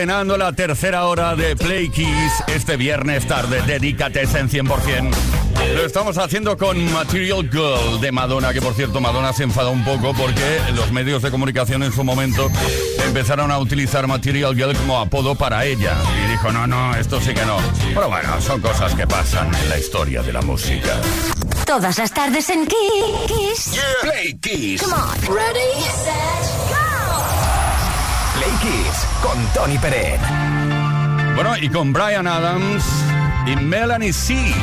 Estrenando la tercera hora de Play Kiss este viernes tarde. Dedícate en 100%. Lo estamos haciendo con Material Girl de Madonna, que por cierto Madonna se enfadó un poco porque los medios de comunicación en su momento empezaron a utilizar Material Girl como apodo para ella. Y dijo, no, no, esto sí que no. Pero bueno, son cosas que pasan en la historia de la música. Todas las tardes en Kiss. Play Kiss. Come on. Ready, set, Kiss con Tony Pérez. Bueno, y con Brian Adams y Melanie C.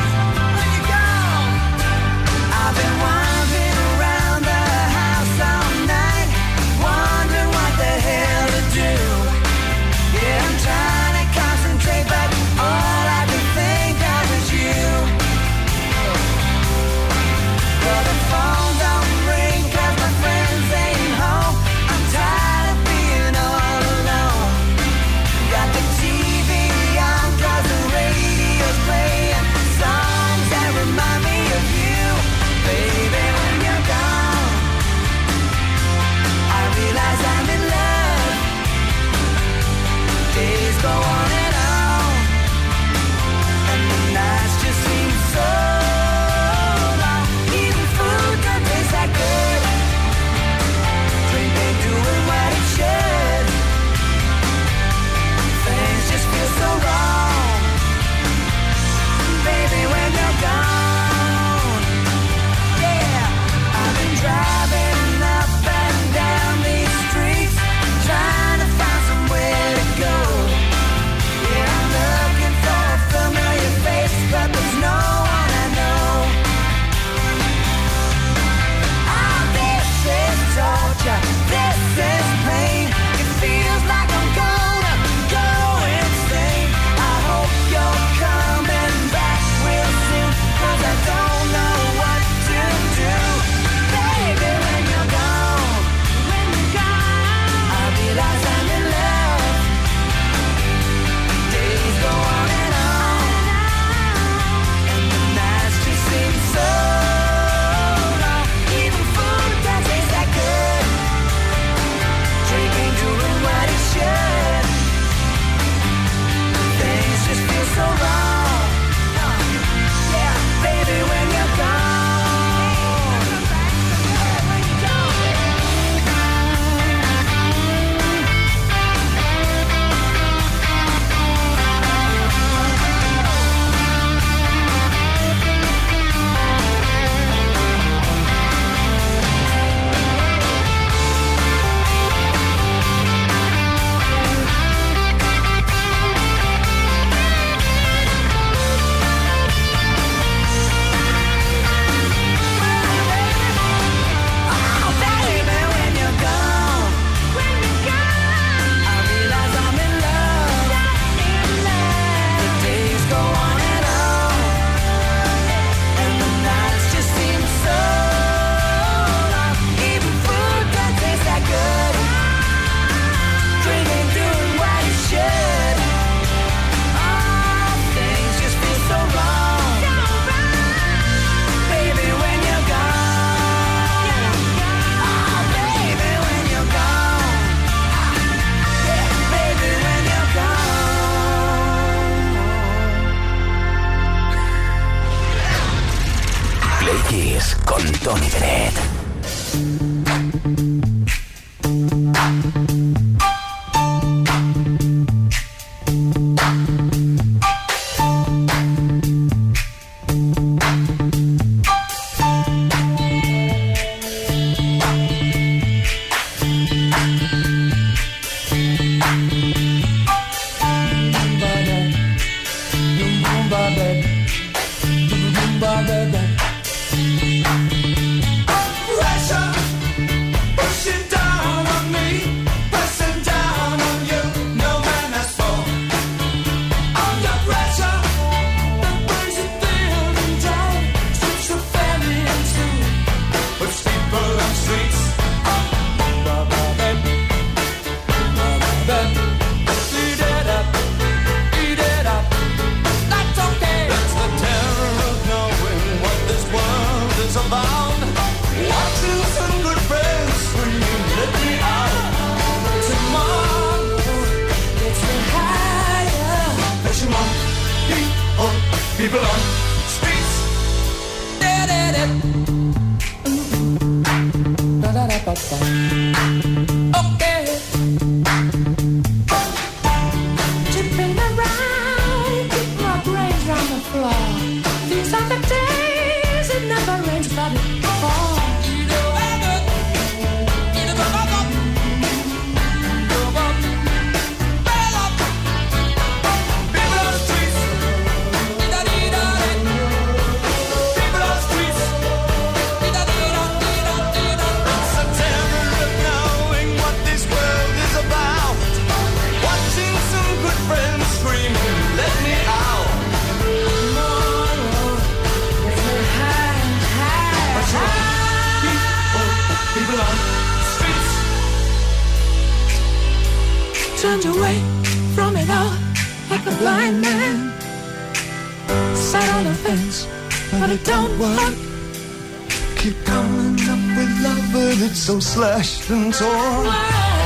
衬托。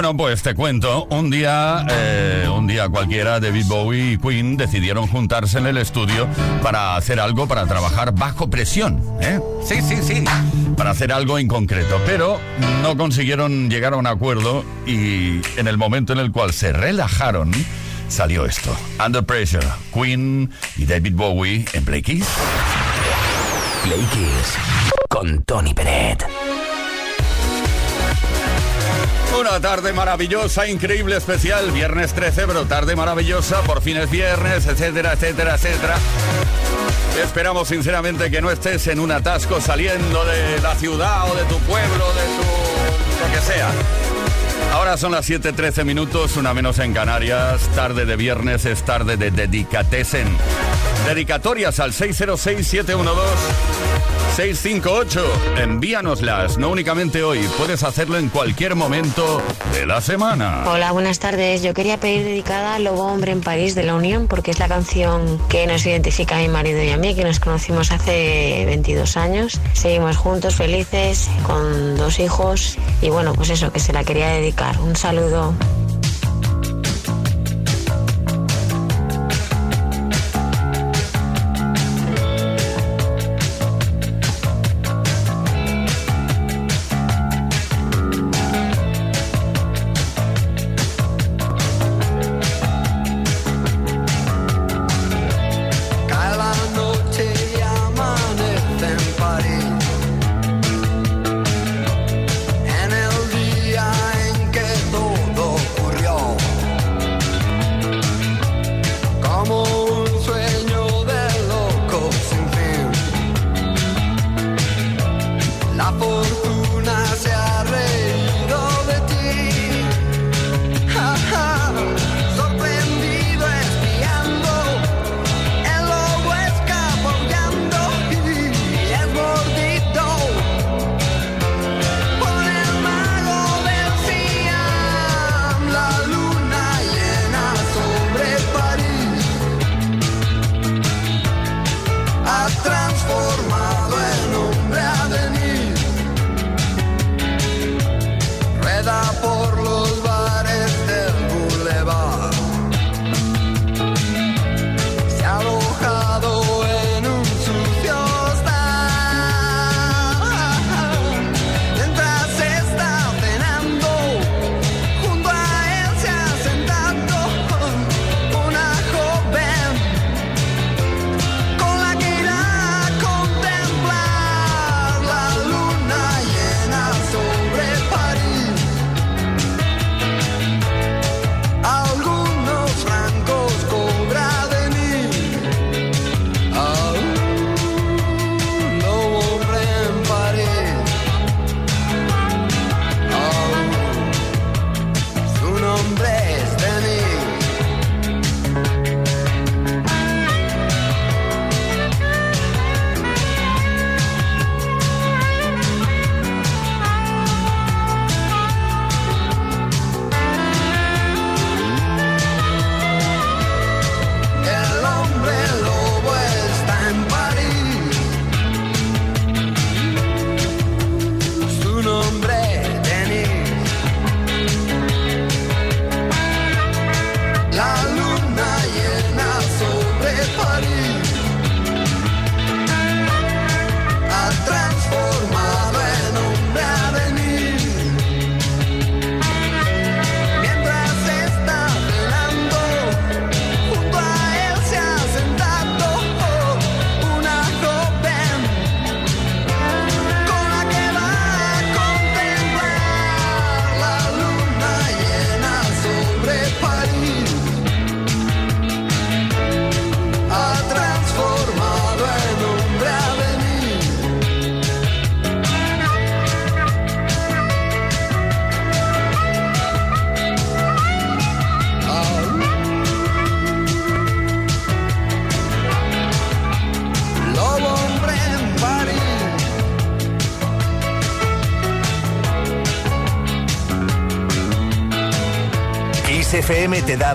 Bueno, pues te cuento, un día, eh, un día cualquiera, David Bowie y Queen decidieron juntarse en el estudio para hacer algo, para trabajar bajo presión. ¿eh? Sí, sí, sí, para hacer algo en concreto. Pero no consiguieron llegar a un acuerdo y en el momento en el cual se relajaron, salió esto. Under Pressure, Queen y David Bowie en Play Kiss. Play Kiss con Tony Peret. Una tarde maravillosa, increíble, especial. Viernes 13, pero tarde maravillosa. Por fin es viernes, etcétera, etcétera, etcétera. Esperamos sinceramente que no estés en un atasco saliendo de la ciudad o de tu pueblo, de tu... lo que sea. Ahora son las 7.13 minutos, una menos en Canarias. Tarde de viernes es tarde de Dedicatesen. Dedicatorias al 606-712-658. Envíanoslas, no únicamente hoy, puedes hacerlo en cualquier momento de la semana. Hola, buenas tardes. Yo quería pedir dedicada al Lobo Hombre en París de la Unión porque es la canción que nos identifica a mi marido y a mí, que nos conocimos hace 22 años. Seguimos juntos, felices, con dos hijos y bueno, pues eso, que se la quería dedicar. Un saludo.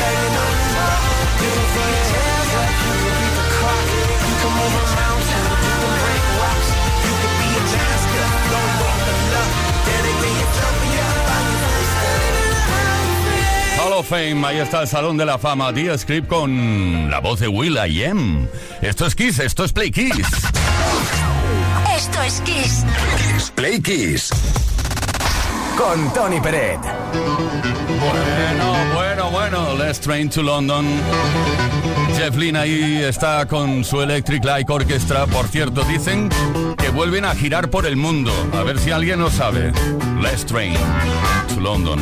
Fame. Hall of Fame, ahí está el Salón de la Fama, The Script con la voz de Will I Am. Esto es Kiss, esto es Play Kiss. Esto es Kiss. Play Kiss. Con Tony Peret. Bueno, bueno, bueno, Last Train to London. Jeff Lynne ahí está con su Electric Light Orchestra. Por cierto, dicen que vuelven a girar por el mundo. A ver si alguien lo sabe. Let's Train to London.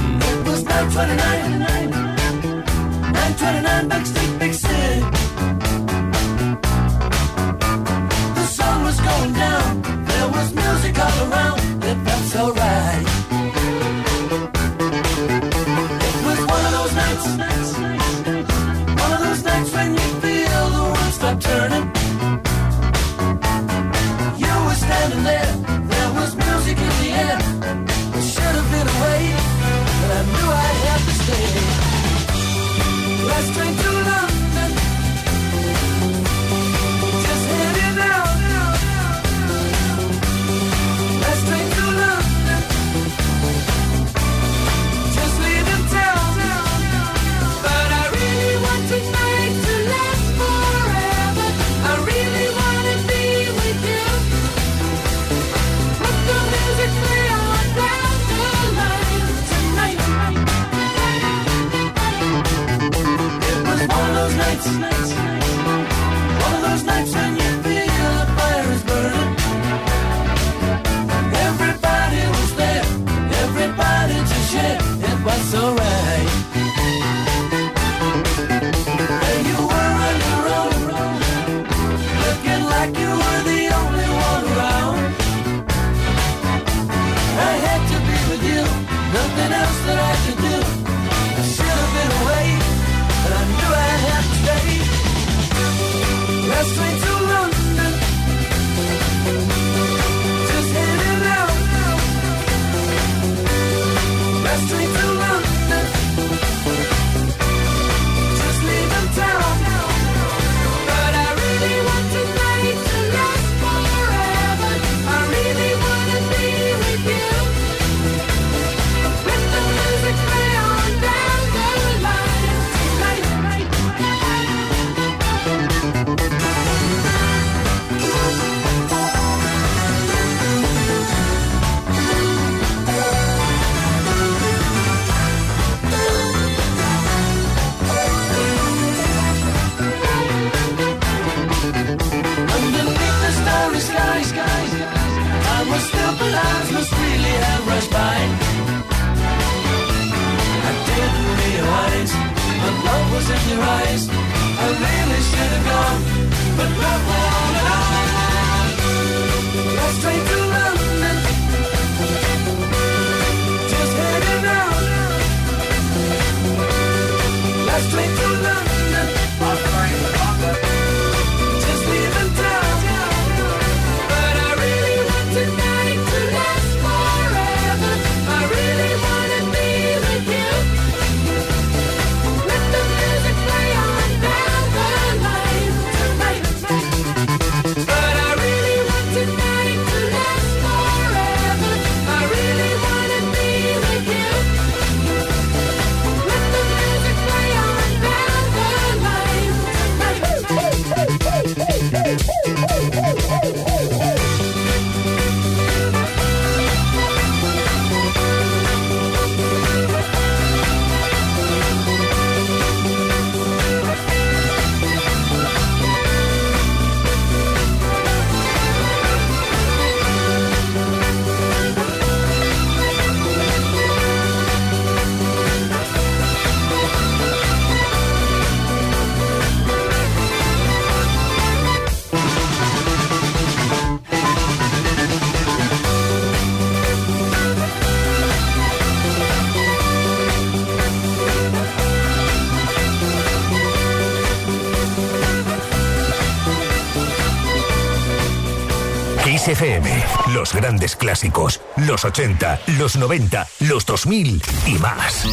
grandes clásicos, los 80, los 90, los 2000 y más.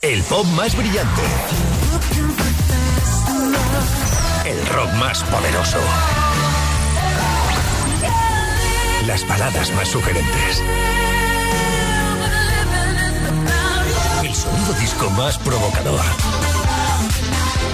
El pop más brillante. El rock más poderoso. Las baladas más sugerentes. El sonido disco más provocador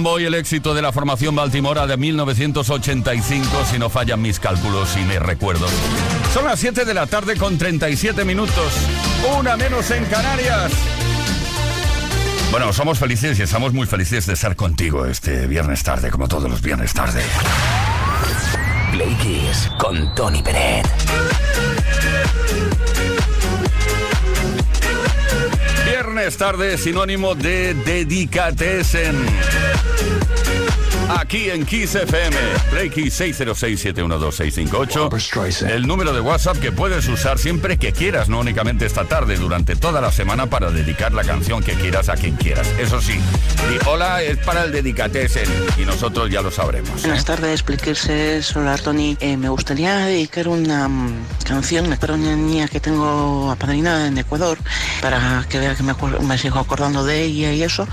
Fanboy, el éxito de la formación baltimora de 1985, si no fallan mis cálculos y mis recuerdos. Son las 7 de la tarde con 37 minutos, una menos en Canarias. Bueno, somos felices y estamos muy felices de estar contigo este viernes tarde, como todos los viernes tarde. Play Kiss con Tony Pérez. Viernes tarde, sinónimo de dedicatessen aquí en Kiss FM. Play Kiss 606-712-658. El número de WhatsApp que puedes usar siempre que quieras, no únicamente esta tarde, durante toda la semana para dedicar la canción que quieras a quien quieras. Eso sí, di hola es para el dedicatesen y nosotros ya lo sabremos. Buenas tardes, Pliquirse, hola Tony. Eh, me gustaría dedicar una mm, canción para una niña que tengo apadrinada en Ecuador, para que vea que me, me sigo acordando de ella y eso.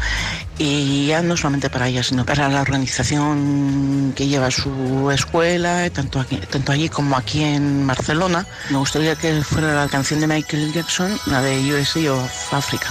Y ya no solamente para ella, sino para la organización que lleva su escuela, tanto, aquí, tanto allí como aquí en Barcelona. Me gustaría que fuera la canción de Michael Jackson, la de USA of Africa.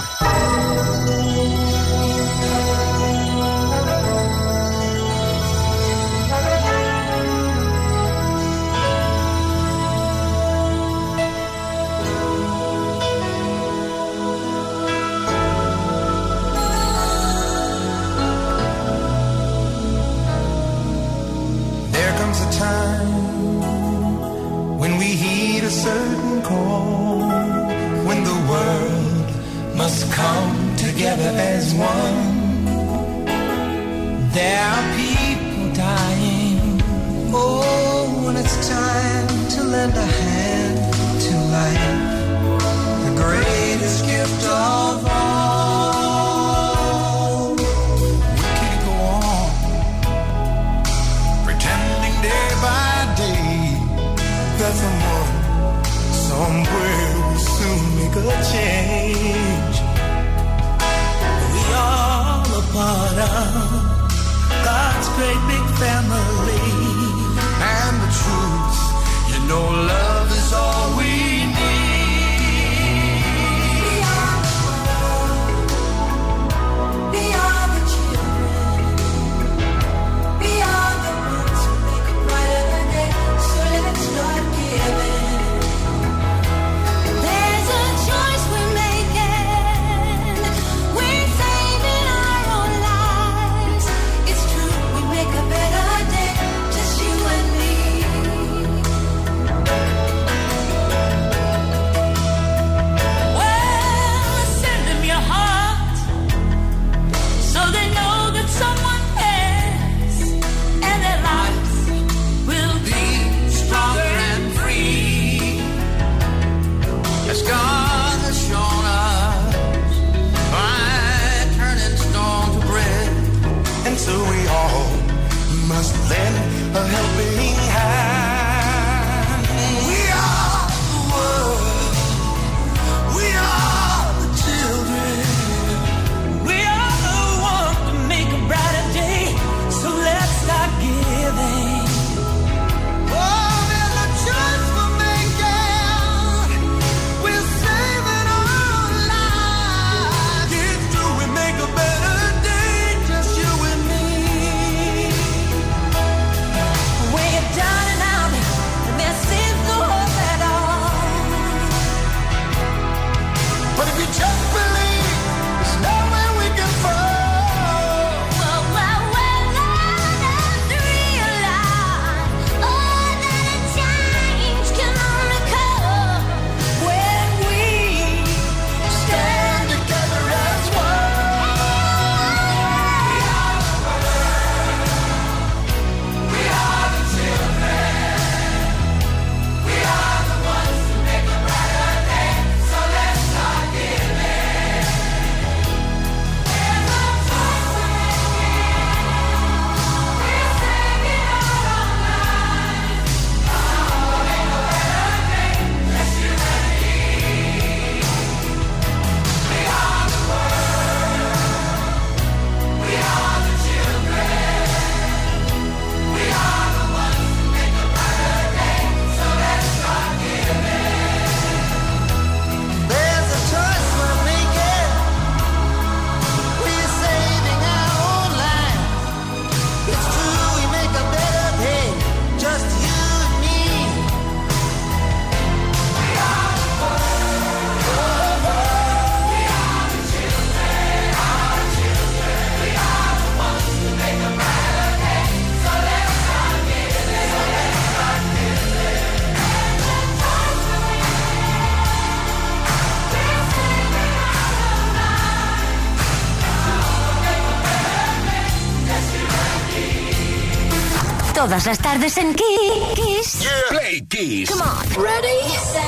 Todas las tardes en Kiss. Play Kiss. Come on. Ready, set,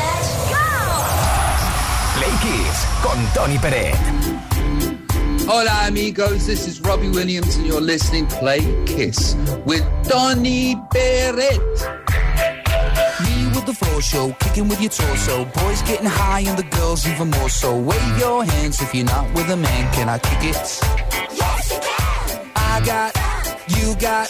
go. Play Kiss con Tony Pérez. Hola amigos, this is Robbie Williams and you're listening to Play Kiss with Donny Barrett. Me with the floor show, kicking with your torso. Boys getting high and the girls even more so. Wave your hands if you're not with a man. Can I kick it? Yes, you can. I got, you got,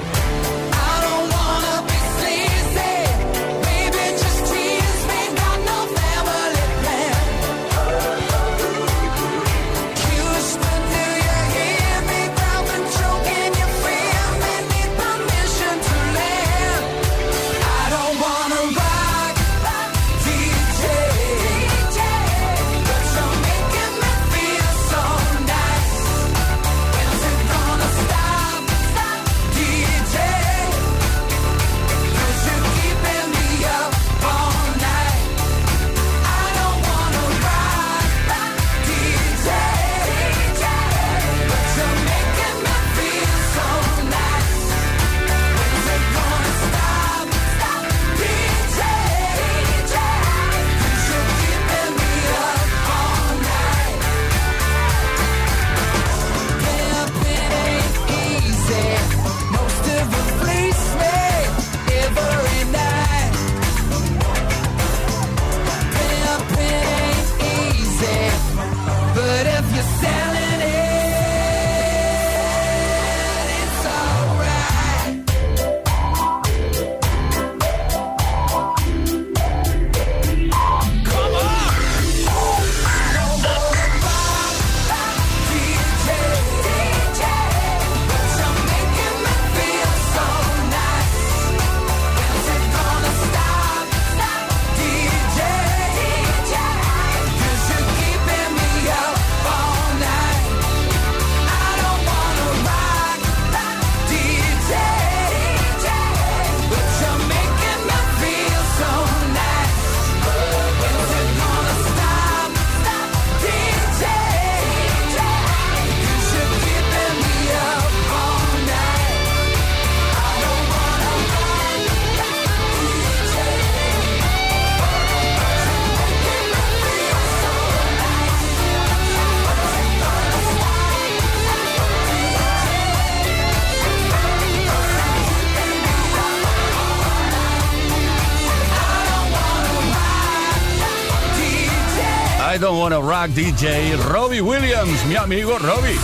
Rock DJ Robbie Williams, mi amigo Robbie.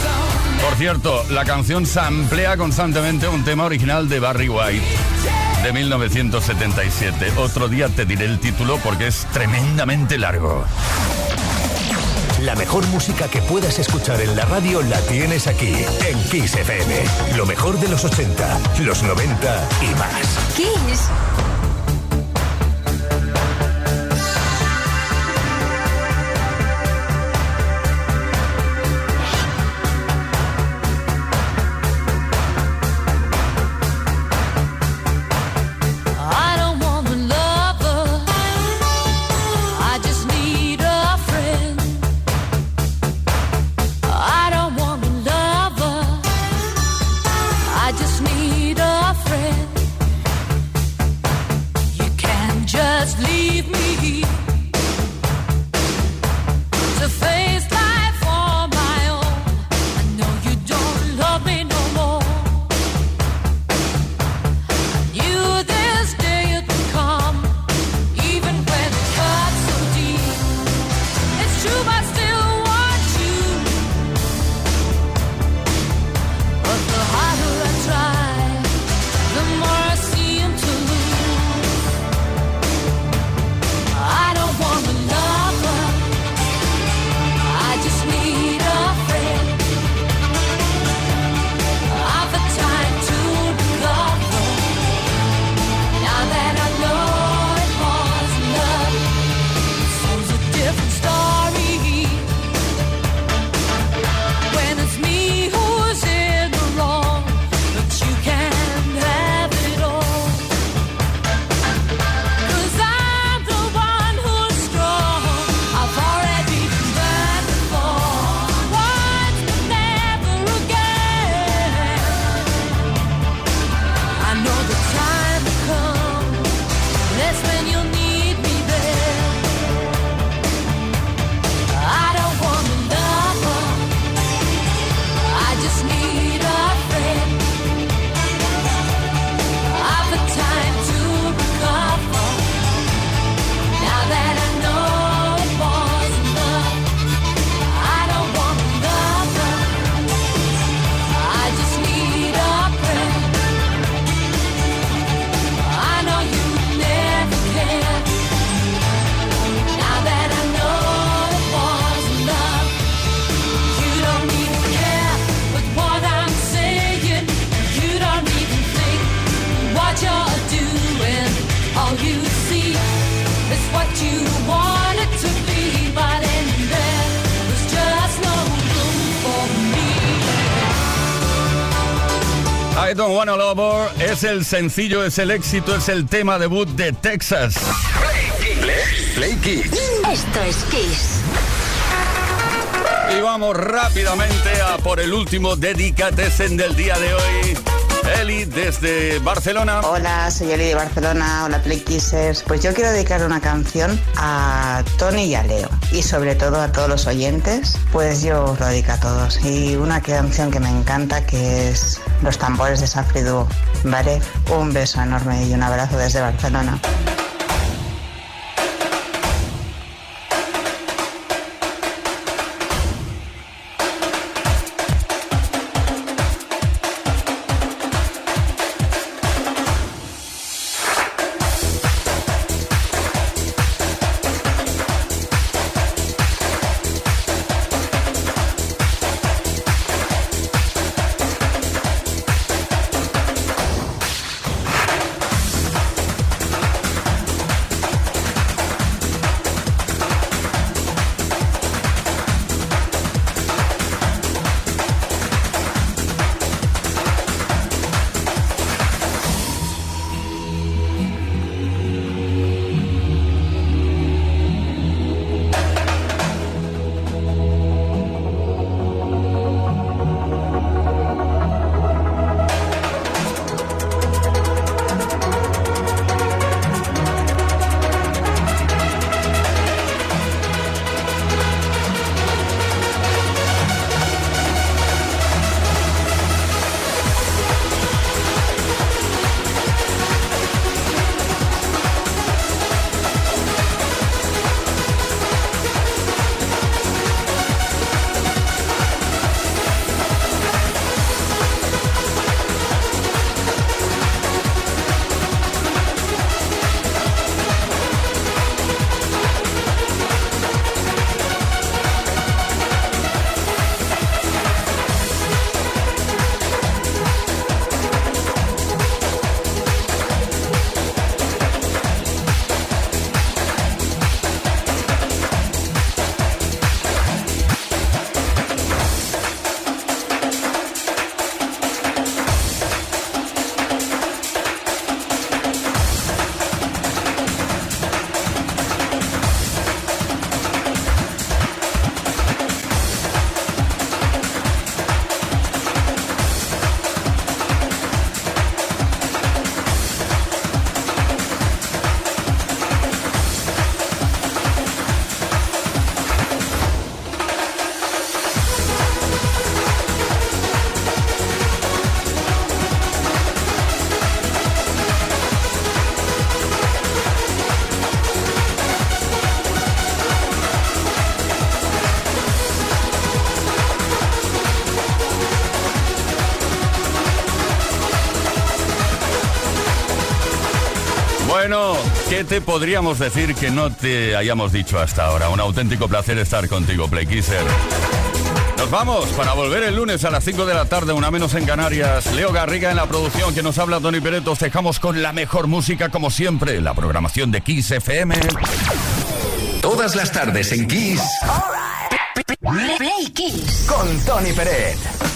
Por cierto, la canción samplea constantemente un tema original de Barry White de 1977. Otro día te diré el título porque es tremendamente largo. La mejor música que puedas escuchar en la radio la tienes aquí, en Kiss FM. Lo mejor de los 80, los 90 y más. Kiss. Wanna Lover es el sencillo, es el éxito, es el tema debut de Texas. Play Kiss. Esto es Kiss. Y vamos rápidamente a por el último Dedicatesen del día de hoy. Eli desde Barcelona. Hola, soy Eli de Barcelona. Hola, Playkissers. Pues yo quiero dedicar una canción a Tony y a Leo. Y sobre todo a todos los oyentes. Pues yo lo dedico a todos. Y una canción que me encanta que es Los tambores de San ¿Vale? Un beso enorme y un abrazo desde Barcelona. podríamos decir que no te hayamos dicho hasta ahora. Un auténtico placer estar contigo, Playkisser. Nos vamos para volver el lunes a las 5 de la tarde, una menos en Canarias. Leo Garriga en la producción que nos habla Tony Pereto. Os dejamos con la mejor música como siempre, la programación de Kiss FM. Todas las tardes en Kiss. Right. Play Kiss con Tony Pérez.